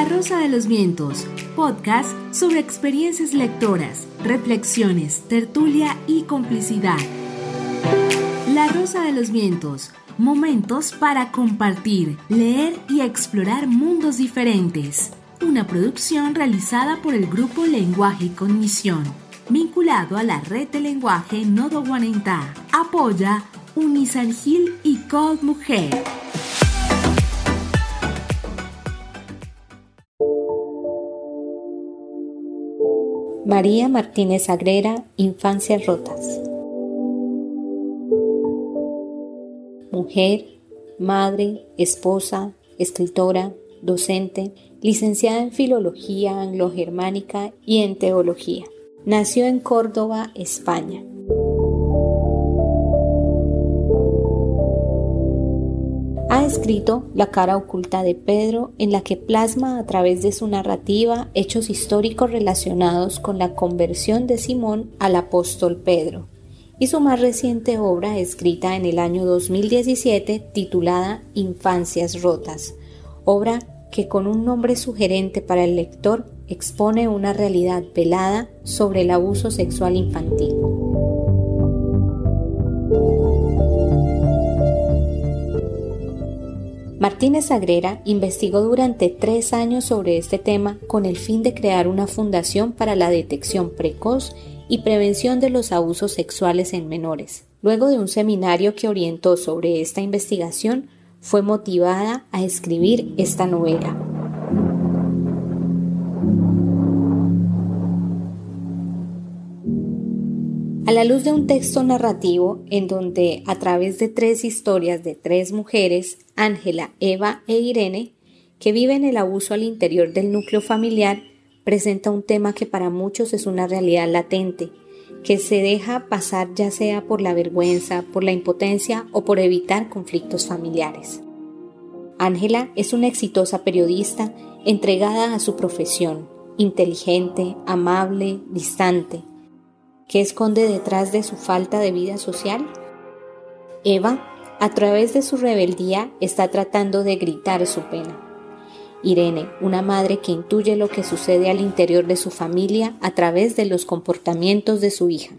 La Rosa de los Vientos, podcast sobre experiencias lectoras, reflexiones, tertulia y complicidad. La Rosa de los Vientos, momentos para compartir, leer y explorar mundos diferentes. Una producción realizada por el grupo Lenguaje y Cognición, vinculado a la red de lenguaje Nodo Guanentá. Apoya Unisangil y Code Mujer. María Martínez Agrera, Infancias Rotas. Mujer, madre, esposa, escritora, docente, licenciada en Filología Anglo-Germánica y en Teología. Nació en Córdoba, España. Escrito La cara oculta de Pedro, en la que plasma a través de su narrativa hechos históricos relacionados con la conversión de Simón al apóstol Pedro, y su más reciente obra, escrita en el año 2017, titulada Infancias Rotas, obra que con un nombre sugerente para el lector expone una realidad velada sobre el abuso sexual infantil. Martínez Agrera investigó durante tres años sobre este tema con el fin de crear una fundación para la detección precoz y prevención de los abusos sexuales en menores. Luego de un seminario que orientó sobre esta investigación, fue motivada a escribir esta novela. A la luz de un texto narrativo en donde a través de tres historias de tres mujeres, Ángela, Eva e Irene, que viven el abuso al interior del núcleo familiar, presenta un tema que para muchos es una realidad latente, que se deja pasar ya sea por la vergüenza, por la impotencia o por evitar conflictos familiares. Ángela es una exitosa periodista entregada a su profesión, inteligente, amable, distante, ¿Qué esconde detrás de su falta de vida social? Eva, a través de su rebeldía, está tratando de gritar su pena. Irene, una madre que intuye lo que sucede al interior de su familia a través de los comportamientos de su hija.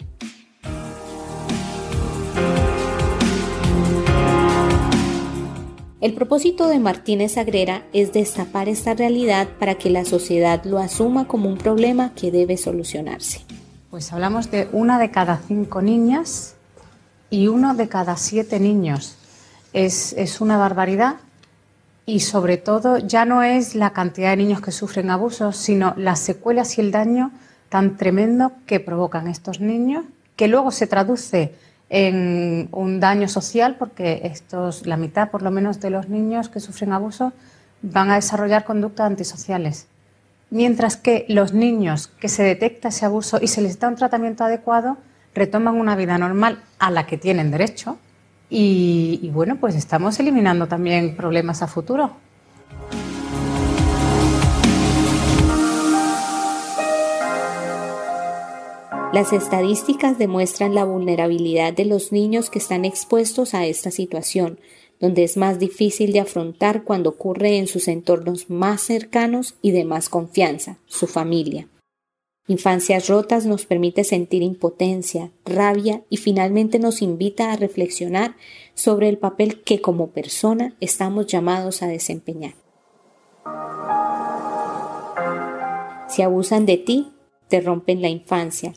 El propósito de Martínez Agrera es destapar esta realidad para que la sociedad lo asuma como un problema que debe solucionarse. Pues hablamos de una de cada cinco niñas y uno de cada siete niños. Es, una barbaridad y sobre todo ya no es la cantidad de niños que sufren abusos, sino las secuelas y el daño tan tremendo que provocan estos niños, que luego se traduce en un daño social, porque estos, la mitad por lo menos de los niños que sufren abuso van a desarrollar conductas antisociales mientras que los niños que se detecta ese abuso y se les da un tratamiento adecuado retoman una vida normal a la que tienen derecho y, bueno, pues estamos eliminando también problemas a futuro. Las estadísticas demuestran la vulnerabilidad de los niños que están expuestos a esta situación, donde es más difícil de afrontar cuando ocurre en sus entornos más cercanos y de más confianza, su familia. Infancias rotas nos permite sentir impotencia, rabia y finalmente nos invita a reflexionar sobre el papel que como persona estamos llamados a desempeñar. Si abusan de ti, te rompen la infancia,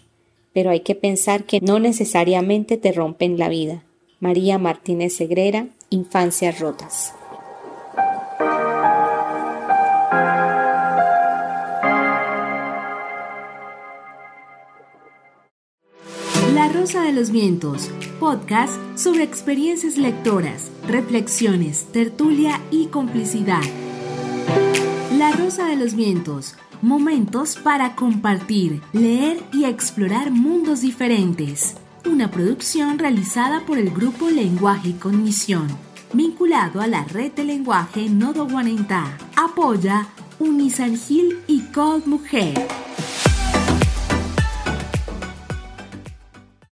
pero hay que pensar que no necesariamente te rompen la vida. María Martínez Segrera, Infancias Rotas. La Rosa de los Vientos, podcast sobre experiencias lectoras, reflexiones, tertulia y complicidad. La Rosa de los Vientos, momentos para compartir, leer y explorar mundos diferentes una producción realizada por el grupo Lenguaje y Cognición, vinculado a la red de lenguaje Nodo Guanentá. Apoya Unisangil y Code Mujer.